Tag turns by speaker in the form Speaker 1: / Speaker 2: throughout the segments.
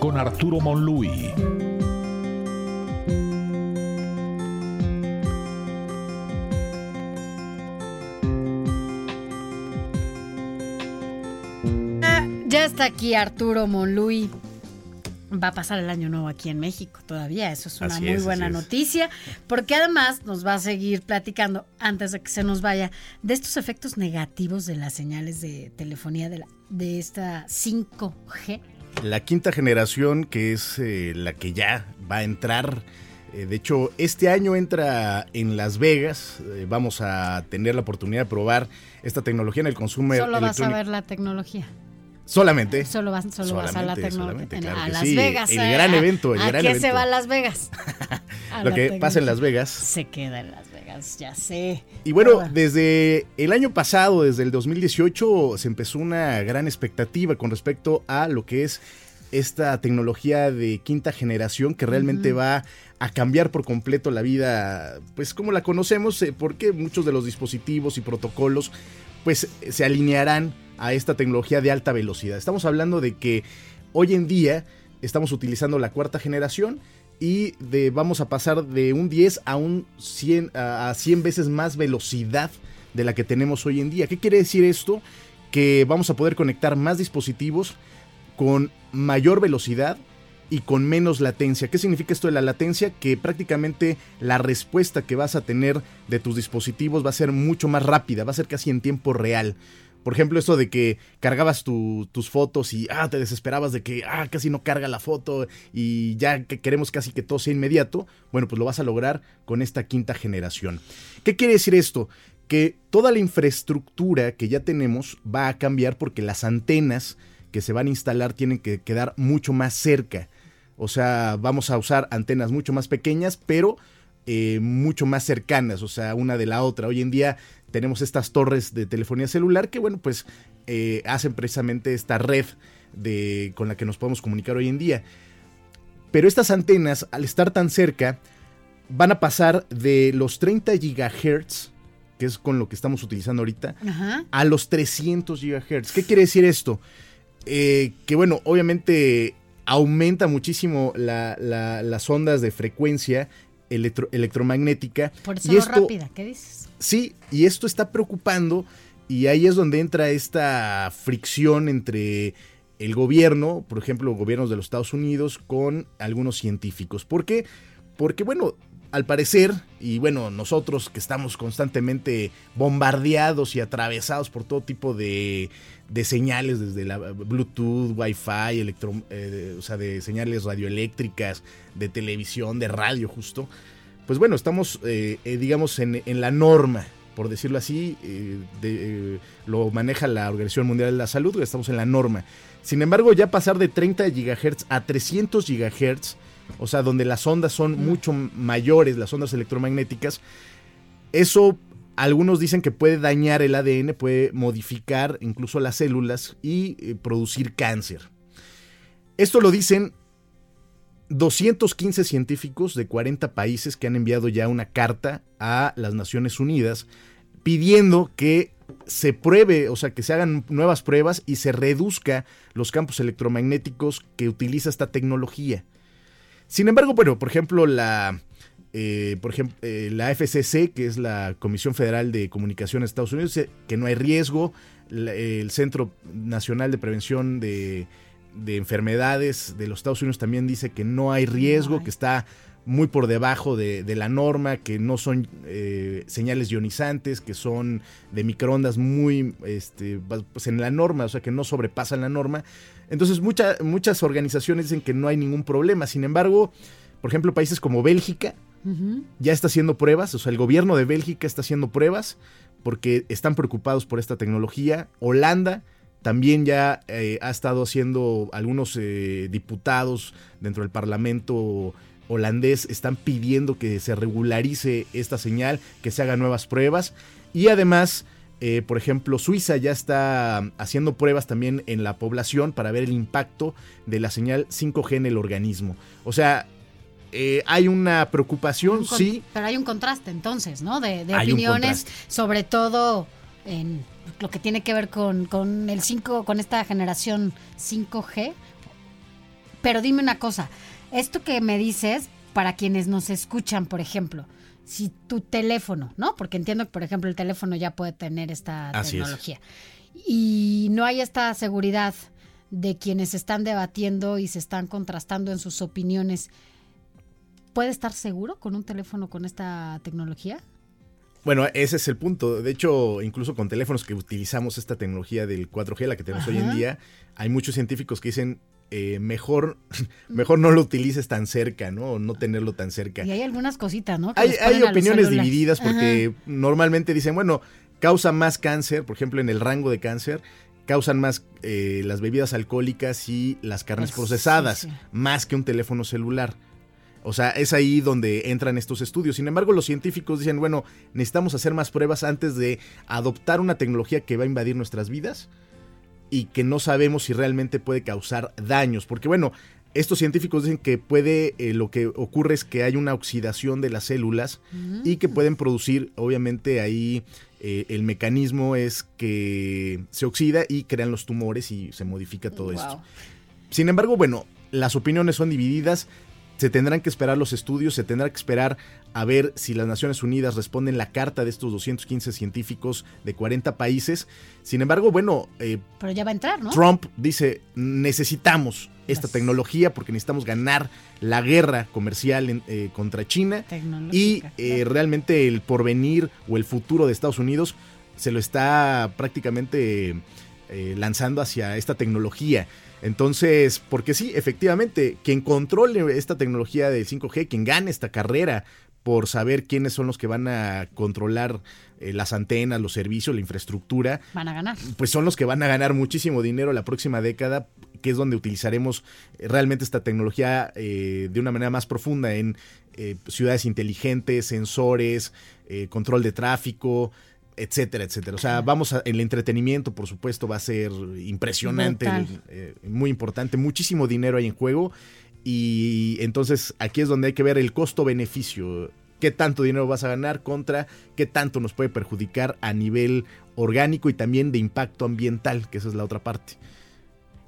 Speaker 1: con Arturo Monlui.
Speaker 2: Ah, Ya está aquí Arturo Monluy. Va a pasar el año nuevo aquí en México todavía. Eso es una
Speaker 3: Así
Speaker 2: muy
Speaker 3: es,
Speaker 2: buena noticia. Porque además nos va a seguir platicando, antes de que se nos vaya, de estos efectos negativos de las señales de telefonía de, la, de esta 5G.
Speaker 3: La quinta generación, que es eh, la que ya va a entrar. eh, de hecho, este año entra en Las Vegas. eh, vamos a tener la oportunidad de probar esta tecnología en el consumo
Speaker 2: Solo vas a ver la tecnología.
Speaker 3: Solamente.
Speaker 2: Solo vas, solo vas a la tecnología.
Speaker 3: claro
Speaker 2: a Las
Speaker 3: sí.
Speaker 2: Vegas.
Speaker 3: El
Speaker 2: ¿a-
Speaker 3: gran evento, el
Speaker 2: ¿A
Speaker 3: gran
Speaker 2: qué
Speaker 3: evento.
Speaker 2: se va a Las Vegas? A
Speaker 3: Lo que pasa en Las. Vegas.
Speaker 2: Se queda en Las Vegas, ya sé.
Speaker 3: Y bueno, desde el año pasado, desde el 2018, se empezó una gran expectativa con respecto a lo que es esta tecnología de quinta generación que realmente va a cambiar por completo la vida, pues como la conocemos, eh, porque muchos de los dispositivos y protocolos pues se alinearán a esta tecnología de alta velocidad. Estamos hablando de que hoy en día estamos utilizando la cuarta generación y vamos a pasar de un 10 a un 100, a a 100 veces más velocidad de la que tenemos hoy en día. ¿Qué quiere decir esto? Que vamos a poder conectar más dispositivos con mayor velocidad y con menos latencia. ¿Qué significa esto de la latencia? Que prácticamente la respuesta que vas a tener de tus dispositivos va a ser mucho más rápida, va a ser casi en tiempo real. Por ejemplo, esto de que cargabas tu- tus fotos y ah, te desesperabas de que ah, casi no carga la foto y ya que queremos casi que todo sea inmediato. Bueno, pues lo vas a lograr con esta quinta generación. ¿Qué quiere decir esto? Que toda la infraestructura que ya tenemos va a cambiar porque las antenas que se van a instalar tienen que quedar mucho más cerca. O sea, vamos a usar antenas mucho más pequeñas, pero eh, mucho más cercanas, o sea, una de la otra. Hoy en día tenemos estas torres de telefonía celular que, bueno, pues eh, hacen precisamente esta red de, con la que nos podemos comunicar hoy en día. Pero estas antenas, al estar tan cerca, van a pasar de los 30 gigahertz, que es con lo que estamos utilizando ahorita,
Speaker 2: Ajá.
Speaker 3: a los 300 gigahertz. ¿Qué quiere decir esto? Eh, que bueno, obviamente aumenta muchísimo la- la- las ondas de frecuencia electro- electromagnética.
Speaker 2: Por
Speaker 3: y
Speaker 2: eso lo
Speaker 3: esto,
Speaker 2: rápida, ¿qué dices?
Speaker 3: Sí, y esto está preocupando y ahí es donde entra esta fricción entre el gobierno, por ejemplo, gobiernos de los Estados Unidos, con algunos científicos. ¿Por qué? Porque, bueno, al parecer, y bueno, nosotros que estamos constantemente bombardeados y atravesados por todo tipo de, de señales, desde la Bluetooth, Wi-Fi, electro, eh, o sea, de señales radioeléctricas, de televisión, de radio justo, pues bueno, estamos, eh, eh, digamos, en, la norma, por decirlo así, lo maneja la Organización Mundial de la Salud, estamos en la norma. Sin embargo, ya pasar de 30 GHz a 300 GHz, o sea, donde las ondas son mucho mayores, las ondas electromagnéticas, eso algunos dicen que puede dañar el ADN, puede modificar incluso las células y eh, producir cáncer. Esto lo dicen 215 científicos de 40 países que han enviado ya una carta a las Naciones Unidas pidiendo que se pruebe, o sea, que se hagan nuevas pruebas y se reduzca los campos electromagnéticos que utiliza esta tecnología. Sin embargo, bueno, por ejemplo, la, eh, por ejemplo, eh, la FCC, que es la Comisión Federal de Comunicación de Estados Unidos, dice que no hay riesgo. La- el Centro Nacional de Prevención de, de Enfermedades de los Estados Unidos también dice que no hay riesgo, que está muy por debajo de, de la norma, que no son eh, señales ionizantes, que son de microondas muy este, pues en la norma, o sea que no sobrepasan la norma. Entonces mucha- muchas organizaciones dicen que no hay ningún problema. Sin embargo, por ejemplo, países como Bélgica ya está haciendo pruebas, o sea, el gobierno de Bélgica está haciendo pruebas porque están preocupados por esta tecnología. Holanda también ya eh, ha estado haciendo algunos eh, diputados dentro del Parlamento holandés están pidiendo que se regularice esta señal, que se hagan nuevas pruebas y además, eh, por ejemplo, Suiza ya está haciendo pruebas también en la población para ver el impacto de la señal 5G en el organismo. O sea, hay una preocupación, sí.
Speaker 2: Pero hay un contraste entonces, ¿no? De, opiniones, sobre todo en lo que tiene que ver con, con el 5, con esta generación 5G. Pero dime una cosa, esto que me dices, para quienes nos escuchan, por ejemplo, si tu teléfono, ¿no? Porque entiendo que, por ejemplo, el teléfono ya puede tener esta tecnología. Y no hay esta seguridad de quienes están debatiendo y se están contrastando en sus opiniones. ¿Puede estar seguro con un teléfono con esta tecnología?
Speaker 3: Bueno, ese es el punto. De hecho, incluso con teléfonos que utilizamos esta tecnología del 4G, la que tenemos hoy en día, hay muchos científicos que dicen eh, mejor, mejor no lo utilices tan cerca, ¿no? O no tenerlo tan cerca.
Speaker 2: Y hay algunas cositas, ¿no?
Speaker 3: hay, hay opiniones divididas porque normalmente dicen, bueno, causa más cáncer, por ejemplo, en el rango de cáncer, causan más eh, las bebidas alcohólicas y las carnes procesadas, más que un teléfono celular. O sea, es ahí donde entran estos estudios. Sin embargo, los científicos dicen, bueno, necesitamos hacer más pruebas antes de adoptar una tecnología que va a invadir nuestras vidas y que no sabemos si realmente puede causar daños. Porque bueno, estos científicos dicen que puede, eh, lo que ocurre es que hay una oxidación de las células y que pueden producir, obviamente ahí eh, el mecanismo es que se oxida y crean los tumores y se modifica todo esto. Sin embargo, bueno, las opiniones son divididas se tendrán que esperar los estudios, se tendrá que esperar a ver si las Naciones Unidas responden la carta de estos 215 científicos de 40 países. Sin embargo, bueno...
Speaker 2: Eh, Pero ya va a entrar, ¿no?
Speaker 3: Trump dice, necesitamos esta tecnología porque necesitamos ganar la guerra comercial eh, contra China y eh, realmente el porvenir o el futuro de Estados Unidos se lo está prácticamente lanzando hacia esta tecnología. Entonces, porque sí, efectivamente, quien controle esta tecnología del 5G, quien gane esta carrera por saber quiénes son los que van a controlar eh, las antenas, los servicios, la infraestructura.
Speaker 2: Van a ganar.
Speaker 3: Pues son los que van a ganar muchísimo dinero la próxima década, que es donde utilizaremos eh, realmente esta tecnología eh, de una manera más profunda en ciudades inteligentes, sensores, control de tráfico, etcétera, etcétera. O sea, vamos a, el entretenimiento, por supuesto, va a ser impresionante, eh, muy importante, muchísimo dinero hay en juego y entonces aquí es donde hay que ver el costo-beneficio. ¿Qué tanto dinero vas a ganar contra qué tanto nos puede perjudicar a nivel orgánico y también de impacto ambiental, que esa es la otra parte?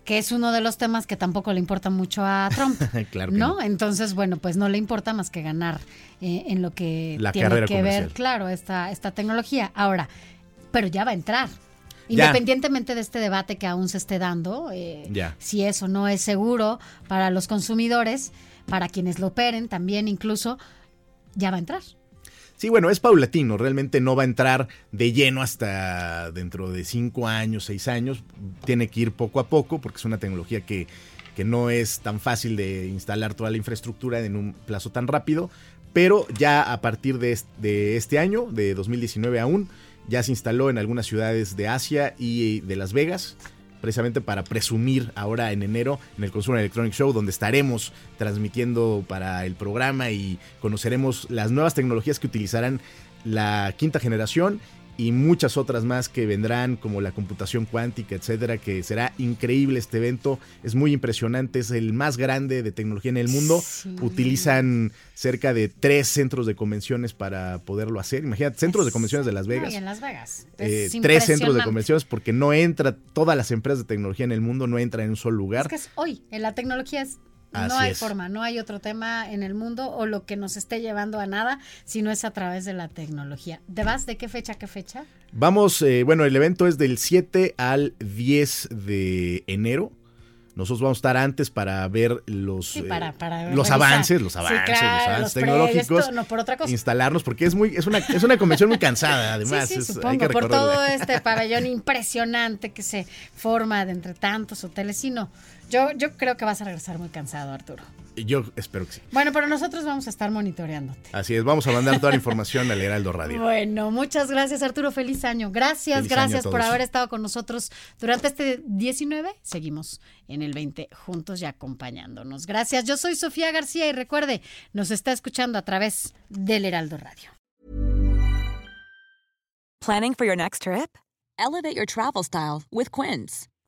Speaker 2: Que es uno de los temas que tampoco le importa mucho a Trump. claro ¿no? Entonces, bueno, pues no le importa más que ganar eh, en lo que tiene que ver, claro, esta, esta tecnología. Ahora, pero ya va a entrar. Independientemente de este debate que aún se esté dando, eh, si eso no es seguro para los consumidores, para quienes lo operen también incluso, ya va a entrar.
Speaker 3: Sí, bueno, es paulatino, realmente no va a entrar de lleno hasta dentro de cinco años, seis años, tiene que ir poco a poco porque es una tecnología que, que no es tan fácil de instalar toda la infraestructura en un plazo tan rápido, pero ya a partir de de este año, de 2019 aún, ya se instaló en algunas ciudades de Asia y de Las Vegas precisamente para presumir ahora en enero en el Consumer Electronic Show, donde estaremos transmitiendo para el programa y conoceremos las nuevas tecnologías que utilizarán la quinta generación y muchas otras más que vendrán, como la computación cuántica, etcétera, que será increíble este evento. Es muy impresionante, es el más grande de tecnología en el mundo. Utilizan cerca de tres centros de convenciones para poderlo hacer. Imagínate, centros de convenciones de Las Vegas.
Speaker 2: en Las Vegas.
Speaker 3: Eh, tres centros de convenciones porque no entra, todas las empresas de tecnología en el mundo no entran en un solo lugar. Es
Speaker 2: que es hoy, en la tecnología es no hay forma, no hay otro tema en el mundo o lo que nos esté llevando a nada, si no es a través de la tecnología. ¿De vas de qué fecha a qué fecha?
Speaker 3: Vamos, eh, bueno, el evento es del 7 al 10 de enero. Nosotros vamos a estar antes para ver los,
Speaker 2: eh,
Speaker 3: los avances, los avances, los avances tecnológicos.
Speaker 2: no por otra cosa.
Speaker 3: Instalarnos, porque es muy, es una, es una convención muy cansada, además.
Speaker 2: Sí, supongo, por todo este pabellón impresionante que se forma de entre tantos hoteles. Y no, yo, yo creo que vas a regresar muy cansado, Arturo.
Speaker 3: Yo espero que sí.
Speaker 2: Bueno, pero nosotros vamos a estar monitoreándote.
Speaker 3: Así es, vamos a mandar toda la información al Heraldo Radio.
Speaker 2: Bueno, muchas gracias Arturo, feliz año. Gracias, gracias por haber estado con nosotros durante este 19. Seguimos en el 20 juntos y acompañándonos. Gracias, yo soy Sofía García y recuerde, nos está escuchando a través del Heraldo Radio.
Speaker 4: Planning for your next trip? Elevate your travel style with Quince.